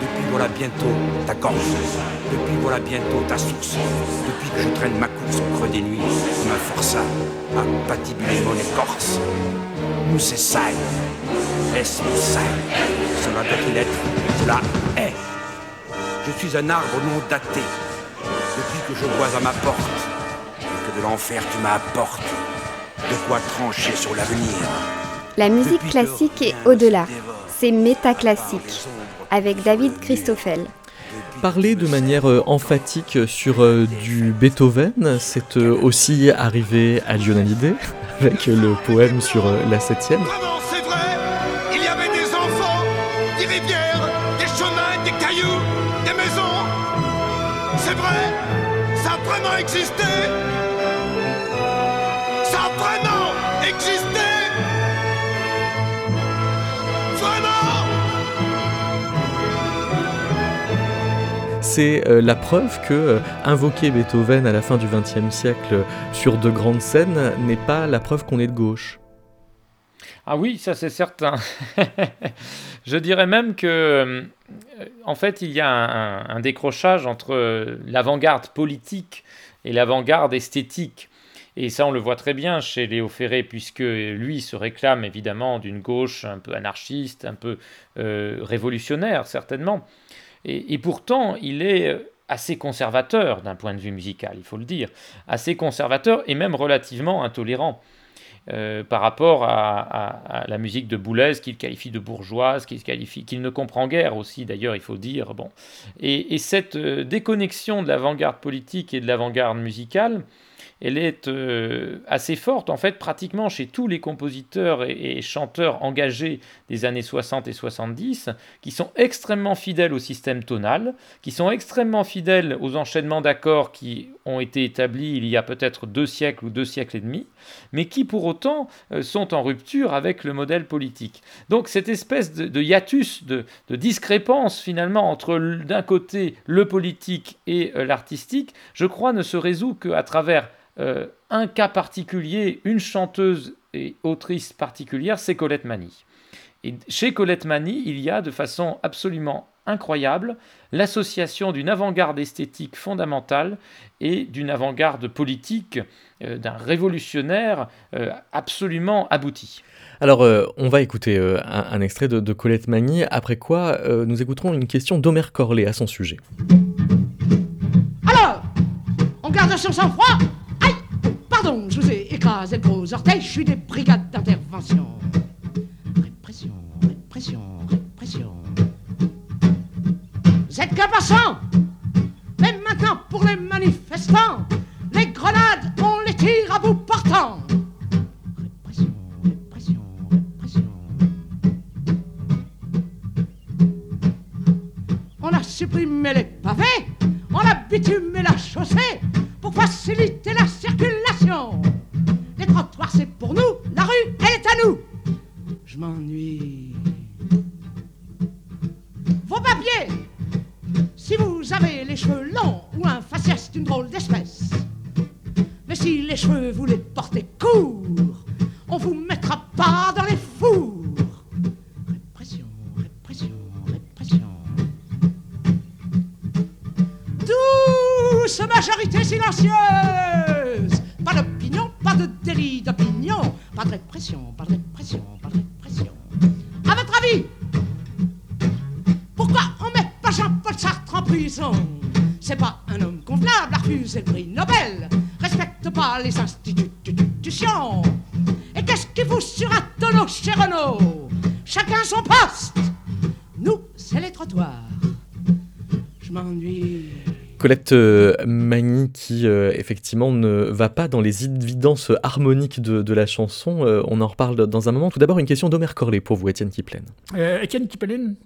Depuis voilà bientôt ta gorge. Depuis voilà bientôt ta source. Depuis que je traîne ma course au creux des nuits, ma force à patibuler mon écorce. Nous c'est ça. Est-ce Cela doit-il être Cela est. Je suis un arbre non daté. Depuis que je vois à ma porte et que de l'enfer tu m'apportes, de quoi trancher sur l'avenir. La musique classique est au-delà. C'est métaclassique. Avec David Christoffel. Parler de manière euh, emphatique sur euh, du Beethoven, c'est euh, aussi arrivé à Lionel *laughs* avec le poème sur la septième. C'est euh, la preuve que euh, invoquer Beethoven à la fin du XXe siècle sur de grandes scènes n'est pas la preuve qu'on est de gauche. Ah oui, ça c'est certain. *laughs* Je dirais même que, en fait, il y a un décrochage entre l'avant-garde politique et l'avant-garde esthétique. Et ça, on le voit très bien chez Léo Ferré, puisque lui se réclame évidemment d'une gauche un peu anarchiste, un peu euh, révolutionnaire, certainement. Et, pourtant, il est euh, assez conservateur d'un point de vue musical, il faut le dire. Assez conservateur et même relativement intolérant. Euh, par rapport à, la musique de Boulez, qu'il qualifie de bourgeoise, qu'il qualifie, qu'il ne comprend guère aussi, d'ailleurs, il faut dire. Bon. Et, et cette déconnexion de l'avant-garde politique et de l'avant-garde musicale, elle est euh, assez forte, en fait, pratiquement chez tous les compositeurs et, chanteurs engagés des années 60 et 70, qui sont extrêmement fidèles au système tonal, qui sont extrêmement fidèles aux enchaînements d'accords qui ont été établis il y a peut-être deux siècles ou deux siècles et demi, mais qui pour autant euh, sont en rupture avec le modèle politique. Donc cette espèce de, hiatus, de, discrépance finalement entre d'un côté le politique et euh, l'artistique, je crois ne se résout qu'à travers euh, un cas particulier, une chanteuse et autrice particulière, c'est Colette Mani. Et chez Colette Mani, il y a de façon absolument incroyable l'association d'une avant-garde esthétique fondamentale et d'une avant-garde politique, euh, d'un révolutionnaire euh, absolument abouti. Alors, on va écouter un, extrait de, de, Colette Magny, après quoi nous écouterons une question d'Omer Corley à son sujet. Alors, on garde son sang-froid? Pardon, je vous ai écrasé le gros orteil, je suis des brigades d'intervention. Répression, répression, répression. Vous êtes Colette euh, Magny qui euh, effectivement ne va pas dans les évidences harmoniques de, la chanson. Euh, on en reparle dans un moment. Tout d'abord une question d'Omer Corley pour vous, Étienne Kiplen. Étienne Kiplen,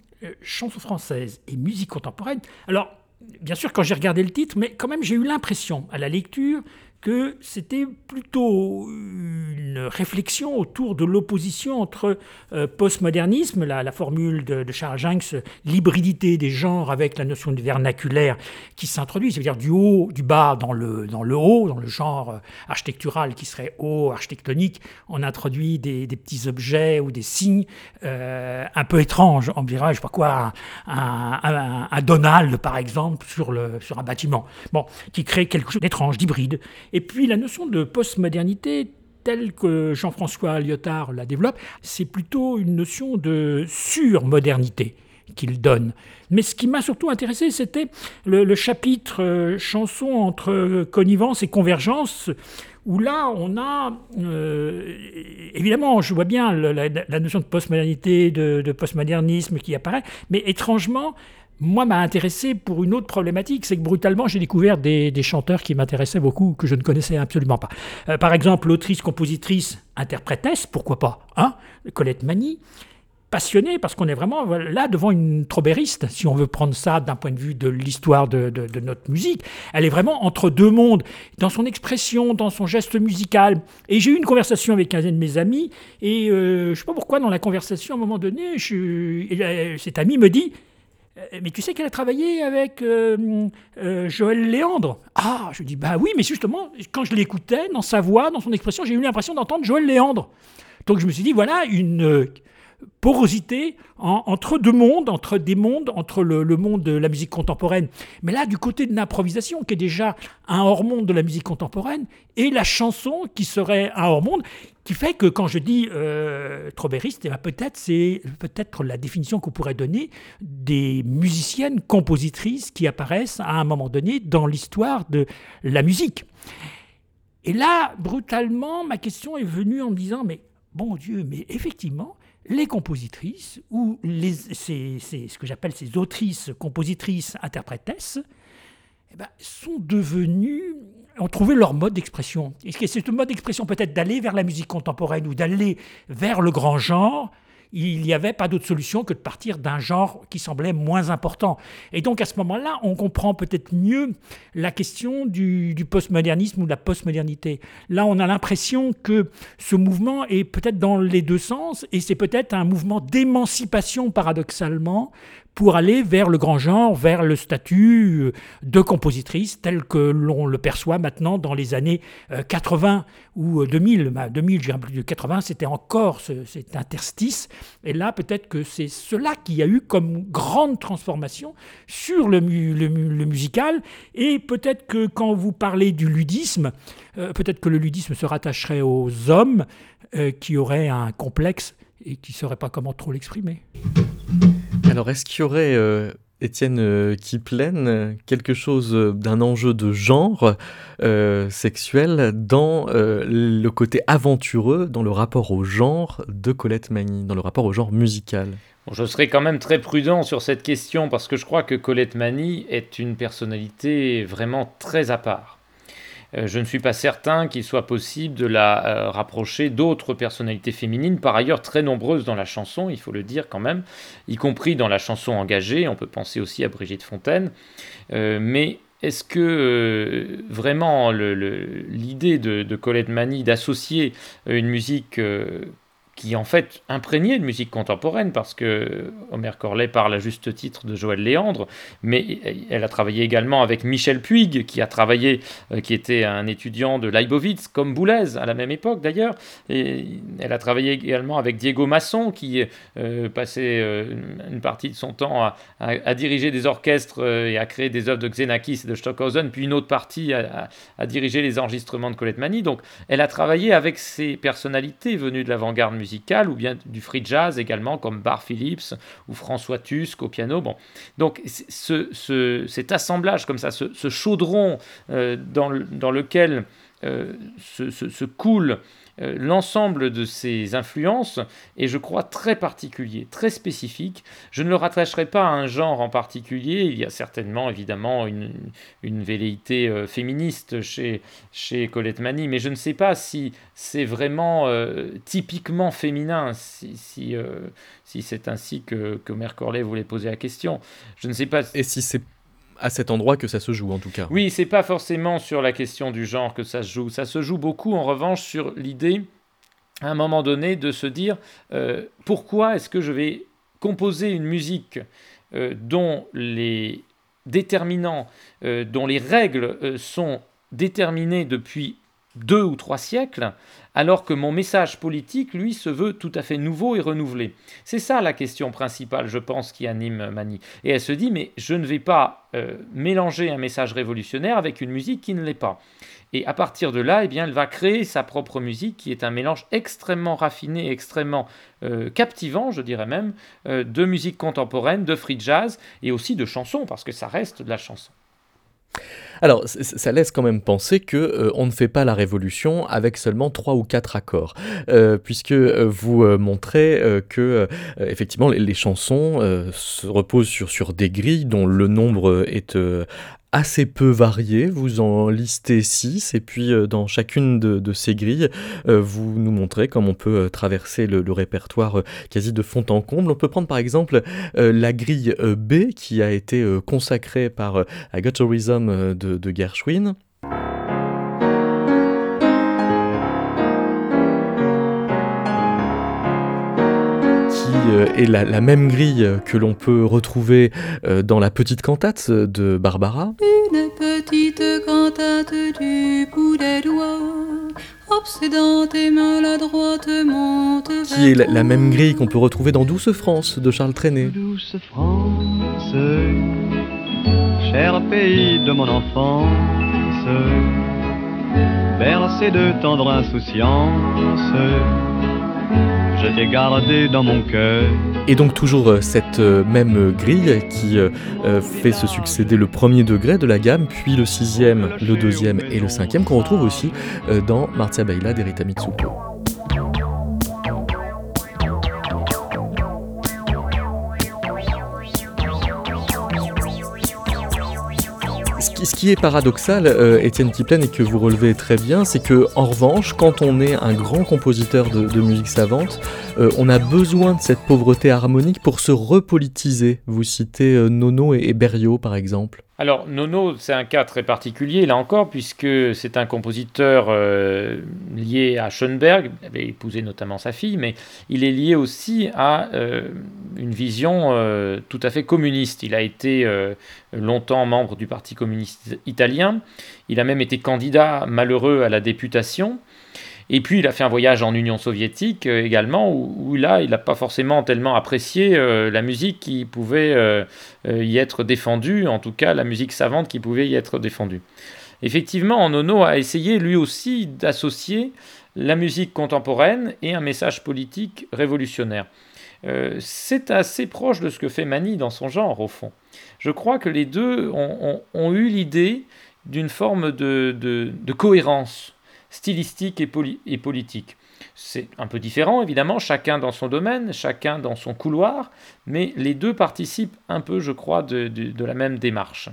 chanson française et musique contemporaine. Alors, bien sûr, quand j'ai regardé le titre, mais quand même j'ai eu l'impression à la lecture que c'était plutôt une réflexion autour de l'opposition entre euh, postmodernisme, la, formule de, Charles Jenks, l'hybridité des genres avec la notion de vernaculaire qui s'introduit, c'est-à-dire du haut, du bas dans le, dans le haut, dans le genre euh, architectural qui serait haut, architectonique, on introduit des, petits objets ou des signes euh, un peu étranges, on dirait, je sais pas quoi, un, un, Donald par exemple sur, le, sur un bâtiment, bon, qui crée quelque chose d'étrange, d'hybride. Et puis la notion de postmodernité telle que Jean-François Lyotard la développe, c'est plutôt une notion de surmodernité qu'il donne. Mais ce qui m'a surtout intéressé, c'était le, chapitre euh, chanson entre connivence et convergence, où là, on a, euh, évidemment, je vois bien la, notion de postmodernité, de, de postmodernisme qui apparaît, mais étrangement, moi, m'a intéressé pour une autre problématique, c'est que brutalement, j'ai découvert des, chanteurs qui m'intéressaient beaucoup, que je ne connaissais absolument pas. Euh, par exemple, l'autrice, compositrice, interprétesse, pourquoi pas, hein, Colette Mani, passionnée, parce qu'on est vraiment là devant une trobériste, si on veut prendre ça d'un point de vue de l'histoire de, notre musique. Elle est vraiment entre deux mondes, dans son expression, dans son geste musical. Et j'ai eu une conversation avec un de mes amis, et euh, je ne sais pas pourquoi, dans la conversation, à un moment donné, euh, cet ami me dit mais tu sais qu'elle a travaillé avec Joël Léandre Ah, je dis Bah oui, mais justement, quand je l'écoutais, dans sa voix, dans son expression, j'ai eu l'impression d'entendre Joël Léandre. Donc je me suis dit Voilà une porosité entre deux mondes, entre des mondes, entre le, monde de la musique contemporaine. Mais là, du côté de l'improvisation, qui est déjà un hors-monde de la musique contemporaine, et la chanson, qui serait un hors-monde, qui fait que quand je dis euh, trobériste, eh ben, peut-être c'est peut-être la définition qu'on pourrait donner des musiciennes compositrices qui apparaissent à un moment donné dans l'histoire de la musique. Et là, brutalement, ma question est venue en me disant, mais bon Dieu, mais effectivement, les compositrices, ou les, ce que j'appelle ces autrices, compositrices, interprétesses, eh ben, sont devenues, ont trouvé leur mode d'expression. Est-ce que c'est un mode d'expression peut-être d'aller vers la musique contemporaine ou d'aller vers le grand genre il n'y avait pas d'autre solution que de partir d'un genre qui semblait moins important. Et donc à ce moment-là, on comprend peut-être mieux la question du, postmodernisme ou de la postmodernité. Là, on a l'impression que ce mouvement est peut-être dans les deux sens, et c'est peut-être un mouvement d'émancipation paradoxalement pour aller vers le grand genre, vers le statut euh, de compositrice tel que l'on le perçoit maintenant dans les années 80 euh, ou 2000. 2000, je dirais plus de 80, c'était encore cet interstice. Et là, peut-être que c'est cela qui a eu comme grande transformation sur le, musical. Et peut-être que quand vous parlez du ludisme, euh, peut-être que le ludisme se rattacherait aux hommes qui auraient un complexe et qui ne sauraient pas comment trop l'exprimer. Alors, est-ce qu'il y aurait, euh, Étienne euh, Kiplen, quelque chose euh, d'un enjeu de genre sexuel dans le côté aventureux, dans le rapport au genre de Colette Mani, dans le rapport au genre musical? Je serai quand même très prudent sur cette question parce que je crois que Colette Mani est une personnalité vraiment très à part. Euh, je ne suis pas certain qu'il soit possible de la euh, rapprocher d'autres personnalités féminines, par ailleurs très nombreuses dans la chanson, il faut le dire quand même, y compris dans la chanson engagée, on peut penser aussi à Brigitte Fontaine, euh, mais est-ce que vraiment l'idée de, de, Colette Mani d'associer une musique qui est en fait imprégné de musique contemporaine, parce que Omer Corlet parle à juste titre de Joël Léandre, mais elle a travaillé également avec Michel Puig, qui a travaillé, euh, qui était un étudiant de Leibovitz, comme Boulez, à la même époque d'ailleurs, et elle a travaillé également avec Diego Masson, qui euh, passait euh, une partie de son temps à, diriger des orchestres et à créer des œuvres de Xenakis et de Stockhausen, puis une autre partie à, à diriger les enregistrements de Colette Mani, donc elle a travaillé avec ces personnalités venues de l'avant-garde musical ou bien du free jazz également, comme Bar Phillips ou François Tusk au piano. Bon. Donc ce, cet assemblage comme ça, ce, chaudron euh, dans, lequel euh, se, se, coule euh, l'ensemble de ces influences est, je crois, très particulier, très spécifique. Je ne le rattacherai pas à un genre en particulier. Il y a certainement, évidemment, une, une velléité euh, féministe chez, chez Colette Mani, mais je ne sais pas si c'est vraiment euh, typiquement féminin, si, si, si c'est ainsi que, que Mercorlet voulait poser la question. Je ne sais pas. Et si c'est à cet endroit que ça se joue en tout cas. Oui, c'est pas forcément sur la question du genre que ça se joue. Ça se joue beaucoup en revanche sur l'idée, à un moment donné, de se dire euh, pourquoi est-ce que je vais composer une musique euh, dont les déterminants, euh, dont les règles sont déterminées depuis deux ou trois siècles, alors que mon message politique, lui, se veut tout à fait nouveau et renouvelé. C'est ça la question principale, je pense, qui anime Mani. Et elle se dit, mais je ne vais pas euh, mélanger un message révolutionnaire avec une musique qui ne l'est pas. Et à partir de là, eh bien, elle va créer sa propre musique, qui est un mélange extrêmement raffiné, extrêmement euh, captivant, je dirais même, euh, de musique contemporaine, de free jazz et aussi de chansons, parce que ça reste de la chanson. Alors, ça laisse quand même penser que euh, on ne fait pas la révolution avec seulement trois ou quatre accords, euh, puisque euh, vous montrez que effectivement les, chansons se reposent sur, sur des grilles dont le nombre est assez peu variés. Vous en listez six, et puis euh, dans chacune de, ces grilles, euh, vous nous montrez comment on peut euh, traverser le, répertoire quasi de fond en comble. On peut prendre par exemple la grille B qui a été consacrée par I Got a Rhythm de, de Gershwin. Est la, même grille que l'on peut retrouver dans la petite cantate de Barbara. Une petite cantate du bout des doigts obsédante et maladroite monte Qui est la, même grille qu'on peut retrouver dans Douce France de Charles Trenet. Douce France, cher pays de mon enfance, bercé de tendre insouciance je gardé dans mon cœur. Et donc toujours euh, cette euh, même grille qui euh, fait se succéder le premier degré de la gamme, puis le sixième, le deuxième et le cinquième qu'on retrouve aussi dans Martia Baila d'Erita Mitsuko. Ce qui est paradoxal, euh, Étienne Kiplen, et que vous relevez très bien, c'est que en revanche, quand on est un grand compositeur de, musique savante, euh, on a besoin de cette pauvreté harmonique pour se repolitiser. Vous citez euh, Nono et, et Berriot, par exemple. Alors, Nono, c'est un cas très particulier, là encore, puisque c'est un compositeur euh, lié à Schoenberg, il avait épousé notamment sa fille, mais il est lié aussi à euh, une vision euh, tout à fait communiste. Il a été longtemps membre du Parti communiste italien, il a même été candidat malheureux à la députation. Et puis il a fait un voyage en Union soviétique euh, également, où, là, il n'a pas forcément tellement apprécié euh, la musique qui pouvait euh, y être défendue, en tout cas la musique savante qui pouvait y être défendue. Effectivement, Nono a essayé lui aussi d'associer la musique contemporaine et un message politique révolutionnaire. C'est assez proche de ce que fait Mani dans son genre, au fond. Je crois que les deux ont, eu l'idée d'une forme de cohérence stylistique et, et politique. C'est un peu différent, évidemment, chacun dans son domaine, chacun dans son couloir, mais les deux participent un peu, je crois, de, la même démarche.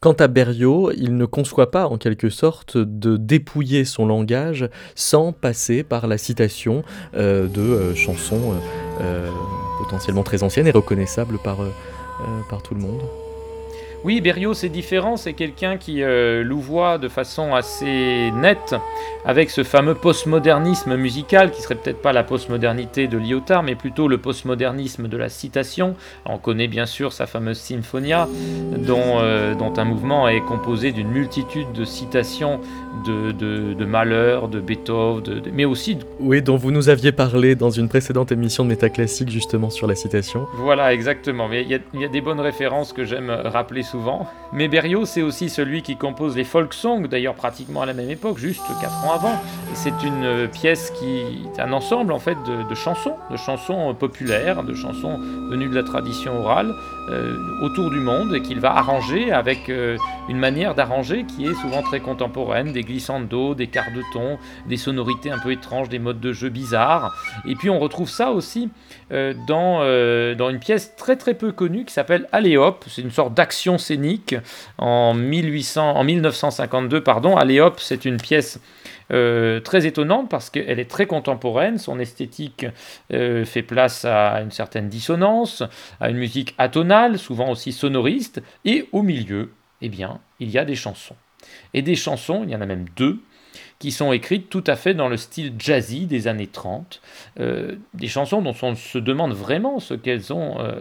Quant à Berriot, il ne conçoit pas en quelque sorte de dépouiller son langage sans passer par la citation euh, de euh, chansons euh, potentiellement très anciennes et reconnaissables par, par tout le monde. Oui, Berriot, c'est différent. C'est quelqu'un qui euh, louvoie de façon assez nette avec ce fameux postmodernisme musical qui serait peut-être pas la postmodernité de Lyotard, mais plutôt le postmodernisme de la citation. On connaît bien sûr sa fameuse Symphonia, dont, euh, dont un mouvement est composé d'une multitude de citations de, de, de Mahler, de Beethoven, mais aussi. Oui, dont vous nous aviez parlé dans une précédente émission de Métaclassique, justement sur la citation. Voilà, exactement. Il y, y, a des bonnes références que j'aime rappeler souvent. Mais Berriot, c'est aussi celui qui compose les folk songs, d'ailleurs pratiquement à la même époque, juste 4 ans avant. C'est une euh, pièce qui est un ensemble en fait de, chansons, de chansons populaires, de chansons venues de la tradition orale euh, autour du monde et qu'il va arranger avec euh, une manière d'arranger qui est souvent très contemporaine, des glissandos, des quarts de ton, des sonorités un peu étranges, des modes de jeu bizarres. Et puis on retrouve ça aussi dans, dans une pièce très très peu connue qui s'appelle Aléop. C'est une sorte d'action scénique en, 1800, en 1952. Pardon. Aléop, c'est une pièce euh, très étonnante parce qu'elle est très contemporaine, son esthétique euh, fait place à une certaine dissonance, à une musique atonale, souvent aussi sonoriste, et au milieu, eh bien, il y a des chansons. Et des chansons, il y en a même deux, qui sont écrites tout à fait dans le style jazzy des années 30, euh, des chansons dont on se demande vraiment ce qu'elles ont euh,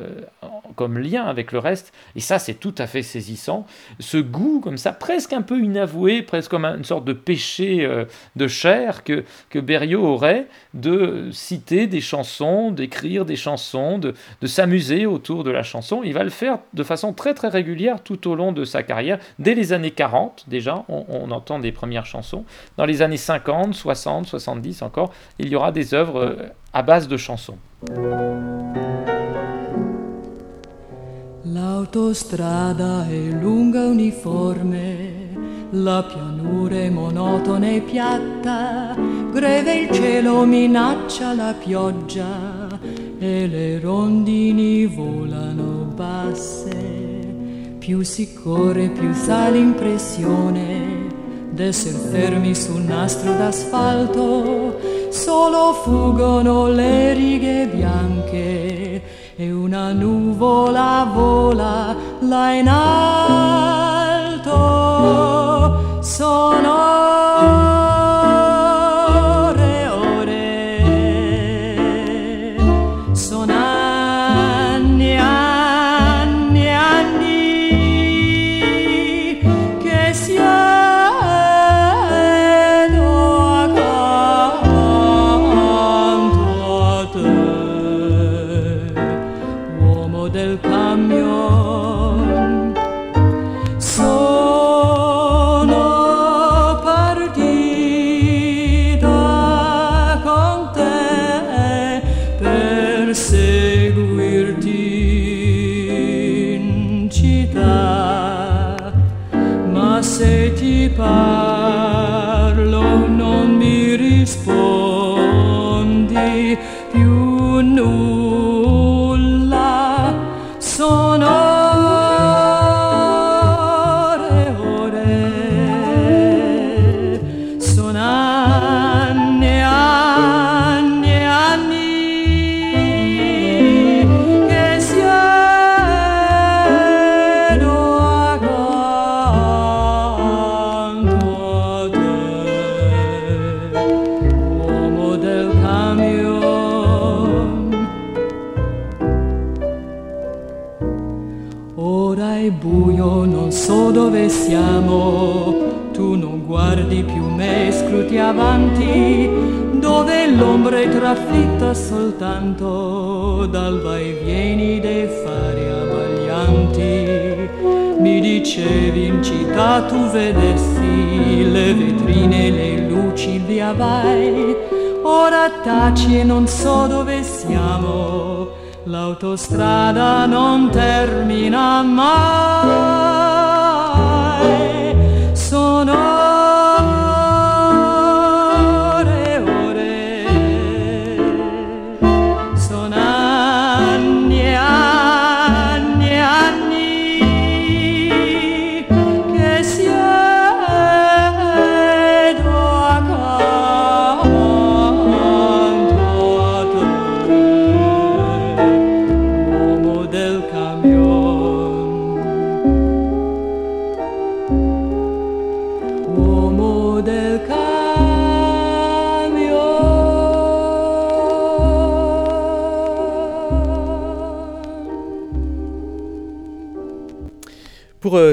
comme lien avec le reste, et ça c'est tout à fait saisissant, ce goût comme ça, presque un peu inavoué, presque comme une sorte de péché euh, de chair que, que Berriot aurait de citer des chansons, d'écrire des chansons, de, de s'amuser autour de la chanson, il va le faire de façon très très régulière tout au long de sa carrière, dès les années 40 déjà, on, on entend des premières chansons, dans les années 50, 60, 70 encore, il y aura des œuvres euh, à base de chansons. L'autostrada è lunga uniforme, la pianura è monotona e piatta, greve il cielo minaccia la pioggia e le rondini volano basse. Più si corre, più sa l'impressione d'esser fermi sul nastro d'asfalto, solo fuggono le righe bianche e una nuvola vola là in alto. Sono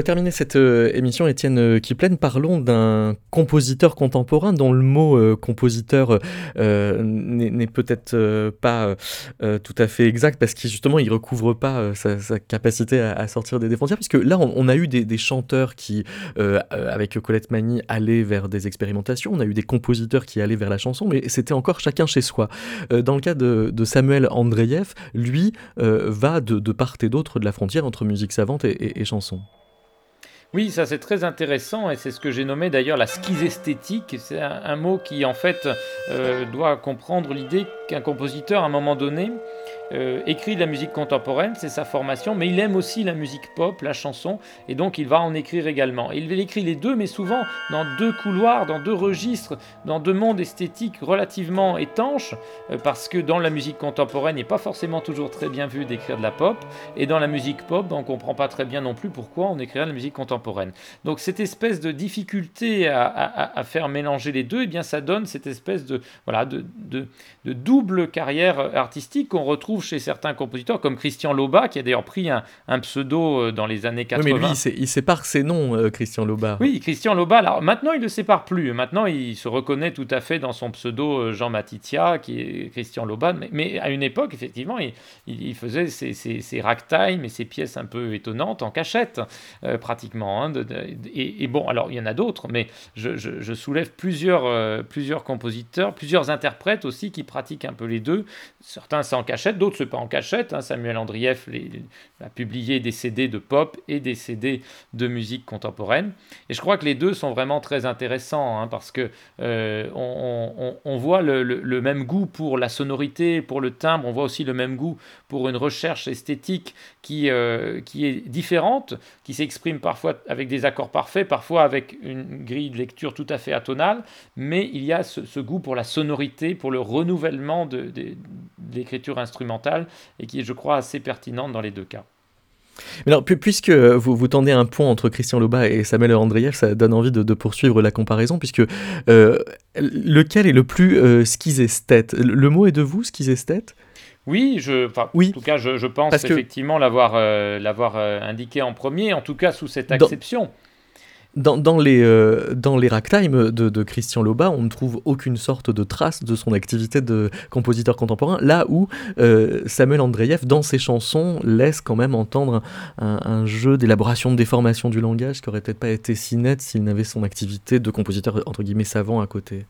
terminer cette euh, émission, Étienne euh, Kiplen, parlons d'un compositeur contemporain dont le mot euh, compositeur n'est peut-être pas tout à fait exact parce qu'il justement il recouvre pas sa, capacité à, sortir des, frontières puisque là on, a eu des, chanteurs qui avec Colette Magny allaient vers des expérimentations, on a eu des compositeurs qui allaient vers la chanson mais c'était encore chacun chez soi. Dans le cas de, Samuel Andreyev, lui va de, part et d'autre de la frontière entre musique savante et chanson. Oui, ça c'est très intéressant et c'est ce que j'ai nommé d'ailleurs la schizesthétique. C'est un, mot qui en fait euh, doit comprendre l'idée qu'un compositeur à un moment donné euh, écrit de la musique contemporaine, c'est sa formation, mais il aime aussi la musique pop, la chanson, et donc il va en écrire également. Il écrit les deux, mais souvent dans deux couloirs, dans deux registres, dans deux mondes esthétiques relativement étanches, euh, parce que dans la musique contemporaine, il n'est pas forcément toujours très bien vu d'écrire de la pop, et dans la musique pop, on ne comprend pas très bien non plus pourquoi on écrirait de la musique contemporaine. Donc cette espèce de difficulté à, faire mélanger les deux, eh bien ça donne cette espèce de, voilà, de double carrière artistique qu'on retrouve chez certains compositeurs, comme Christian Loba, qui a d'ailleurs pris un, un pseudo euh, dans les années 80. Oui, mais lui, il, sé- il sépare ses noms, euh, Christian Loba. Oui, Christian Loba, alors maintenant il ne le sépare plus. Maintenant il se reconnaît tout à fait dans son pseudo euh, Jean Matitia, qui est Christian Loba. Mais, mais à une époque, effectivement, il, faisait ses, ses, ses ragtime et ses pièces un peu étonnantes en cachette, euh, pratiquement. hein, de- de- et, et bon, alors il y en a d'autres, mais je, je- je soulève plusieurs, euh, plusieurs compositeurs, plusieurs interprètes aussi qui pratiquent un peu les deux. Certains c'est en cachette, d'autres c'est pas en cachette. hein. Samuel Andrieff a publié des CD de pop et des CD de musique contemporaine. Et je crois que les deux sont vraiment très intéressants hein, parce que euh, on, voit le, même goût pour la sonorité, pour le timbre, on voit aussi le même goût pour une recherche esthétique qui, euh, qui est différente, qui s'exprime parfois avec des accords parfaits, parfois avec une grille de lecture tout à fait atonale, mais il y a ce, ce goût pour la sonorité, pour le renouvellement de l'écriture instrumentale et qui est, je crois, assez pertinente dans les deux cas. Mais alors, pu- puisque vous, vous tendez un pont entre Christian Loba et Samuel Andreyev, ça donne envie de, de poursuivre la comparaison, puisque euh, lequel est le plus euh, schizesthète? Le mot est de vous, schizesthète? Oui, je, enfin, Oui. en tout cas, je, je pense que- effectivement l'avoir euh, l'avoir euh, indiqué en premier, en tout cas sous cette acception. dans, dans les, euh, dans les ragtime de, de Christian Loba, on ne trouve aucune sorte de trace de son activité de compositeur contemporain, là où euh, Samuel Andreyev, dans ses chansons, laisse quand même entendre un, jeu d'élaboration, de déformation du langage qui aurait peut-être pas été si net s'il n'avait son activité de compositeur entre guillemets savant à côté.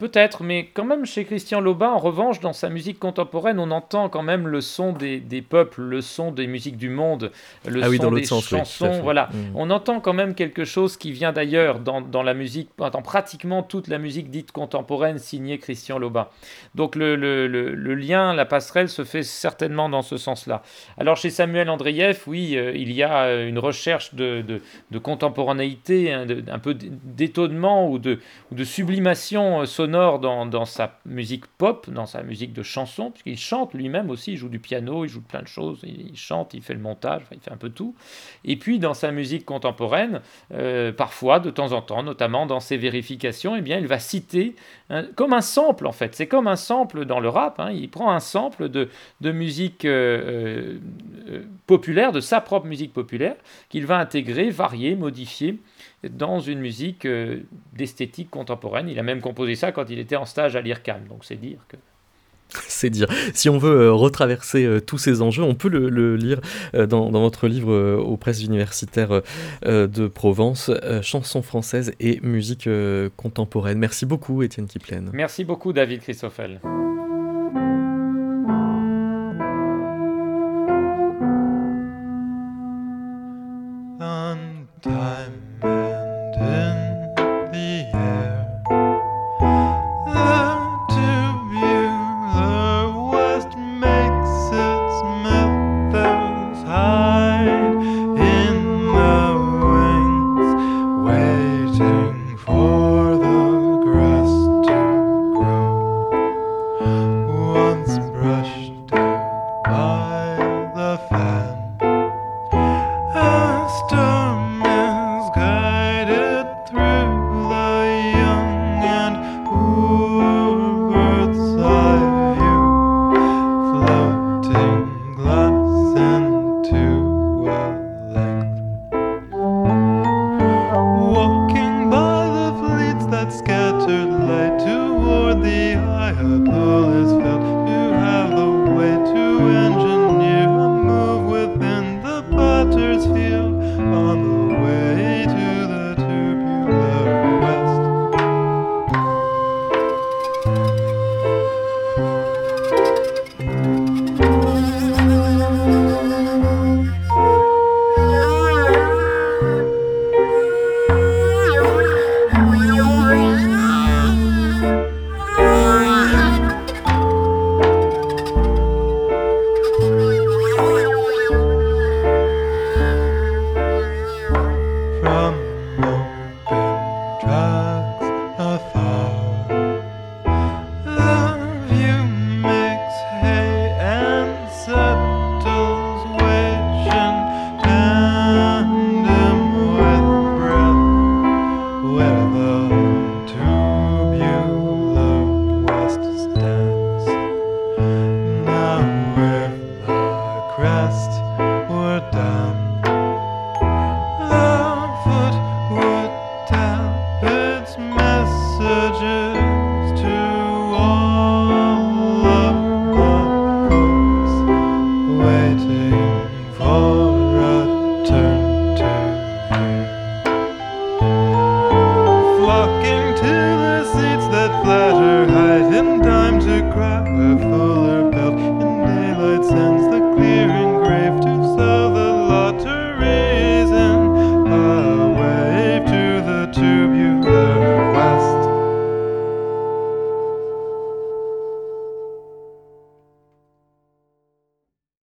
Peut-être, mais quand même chez Christian Lobin, en revanche, dans sa musique contemporaine, on entend quand même le son des, des peuples, le son des musiques du monde, le Ah oui, son dans des sens, chansons. voilà, Mm. on entend quand même quelque chose qui vient d'ailleurs dans, dans la musique, dans pratiquement toute la musique dite contemporaine signée Christian Lobin. Donc le, le- le- le lien, la passerelle se fait certainement dans ce sens-là. Alors chez Samuel Andreyev, oui, euh, il y a euh, une recherche de, de- de contemporanéité, hein, de- un peu d'étonnement ou de, ou de sublimation euh, dans, sa musique pop, dans sa musique de chanson, puisqu'il chante lui-même aussi, il joue du piano, il joue plein de choses, il, chante, il fait le montage, il fait un peu tout. Et puis dans sa musique contemporaine, euh, parfois, de temps en temps, notamment dans ses vérifications, eh bien, il va citer, comme un sample en fait, c'est comme un sample dans le rap, hein, il prend un sample de, de musique euh, euh, populaire, de sa propre musique populaire, qu'il va intégrer, varier, modifier dans une musique euh, d'esthétique contemporaine. Il a même composé ça quand il était en stage à l'IRCAM, donc c'est dire que... *laughs* C'est dire. Si on veut euh, retraverser euh, tous ces enjeux, on peut le, le lire euh, dans, dans votre livre euh, aux presses universitaires de Provence, euh, chansons françaises et musique euh, contemporaine. Merci beaucoup, Étienne Kiplen. Merci beaucoup David Christoffel. on time